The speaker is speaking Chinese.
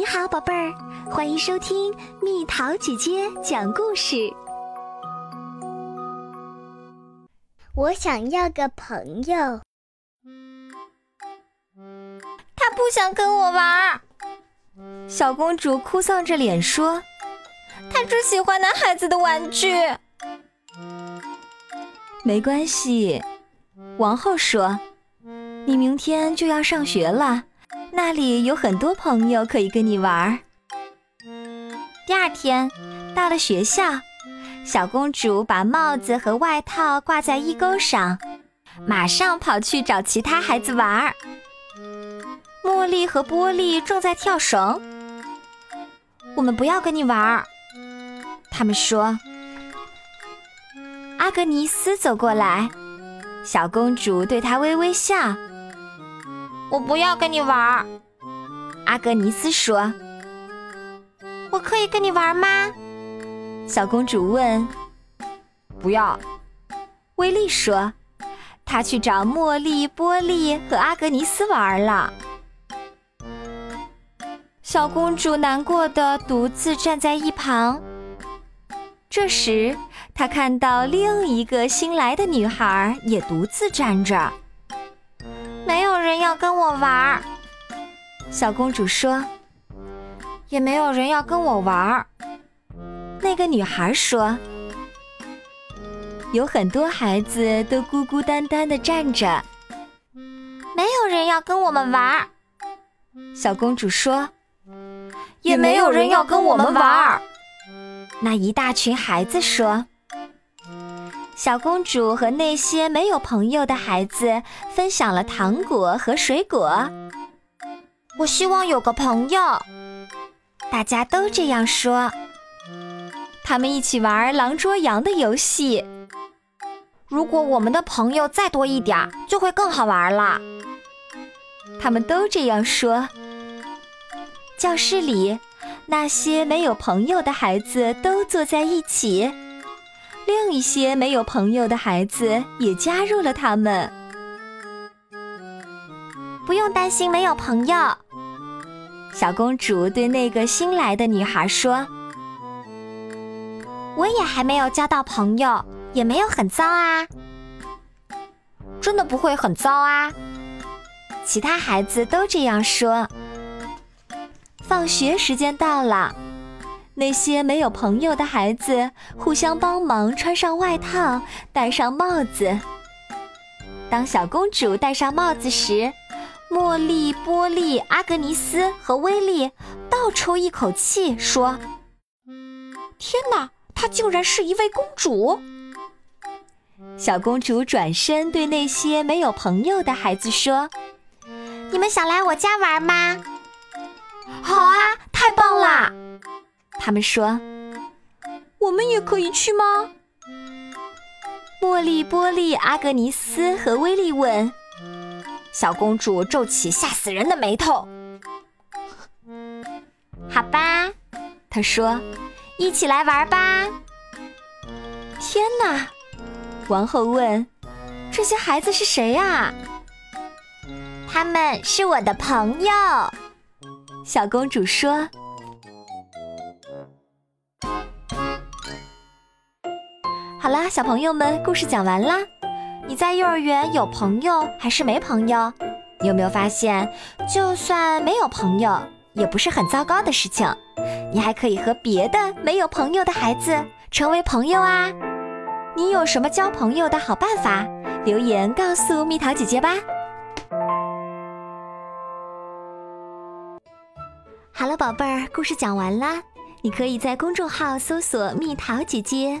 你好，宝贝儿，欢迎收听蜜桃姐姐讲故事。我想要个朋友，他不想跟我玩。小公主哭丧着脸说：“他只喜欢男孩子的玩具。”没关系，王后说：“你明天就要上学了。”那里有很多朋友可以跟你玩。第二天，到了学校，小公主把帽子和外套挂在衣钩上，马上跑去找其他孩子玩。茉莉和波利正在跳绳，我们不要跟你玩。他们说。阿格尼斯走过来，小公主对他微微笑。我不要跟你玩，阿格尼斯说。我可以跟你玩吗？小公主问。不要，威利说。他去找茉莉、波利和阿格尼斯玩了。小公主难过的独自站在一旁。这时，她看到另一个新来的女孩也独自站着。人要跟我玩儿，小公主说。也没有人要跟我玩儿，那个女孩说。有很多孩子都孤孤单单的站着，没有人要跟我们玩儿，小公主说。也没有人要跟我们玩儿，那一大群孩子说。小公主和那些没有朋友的孩子分享了糖果和水果。我希望有个朋友，大家都这样说。他们一起玩狼捉羊的游戏。如果我们的朋友再多一点，就会更好玩了。他们都这样说。教室里，那些没有朋友的孩子都坐在一起。另一些没有朋友的孩子也加入了他们。不用担心没有朋友，小公主对那个新来的女孩说：“我也还没有交到朋友，也没有很糟啊。真的不会很糟啊。”其他孩子都这样说。放学时间到了。那些没有朋友的孩子互相帮忙，穿上外套，戴上帽子。当小公主戴上帽子时，茉莉、波利、阿格尼斯和威利倒抽一口气，说：“天哪，她竟然是一位公主！”小公主转身对那些没有朋友的孩子说：“你们想来我家玩吗？”“好啊，太棒啦！”他们说：“我们也可以去吗？”茉莉、波利、阿格尼斯和威利问。小公主皱起吓死人的眉头。“好吧，”她说，“一起来玩吧。”天哪！王后问：“这些孩子是谁呀？”“他们是我的朋友。”小公主说。好啦，小朋友们，故事讲完啦。你在幼儿园有朋友还是没朋友？你有没有发现，就算没有朋友，也不是很糟糕的事情。你还可以和别的没有朋友的孩子成为朋友啊。你有什么交朋友的好办法？留言告诉蜜桃姐姐吧。好了，宝贝儿，故事讲完啦。你可以在公众号搜索“蜜桃姐姐”。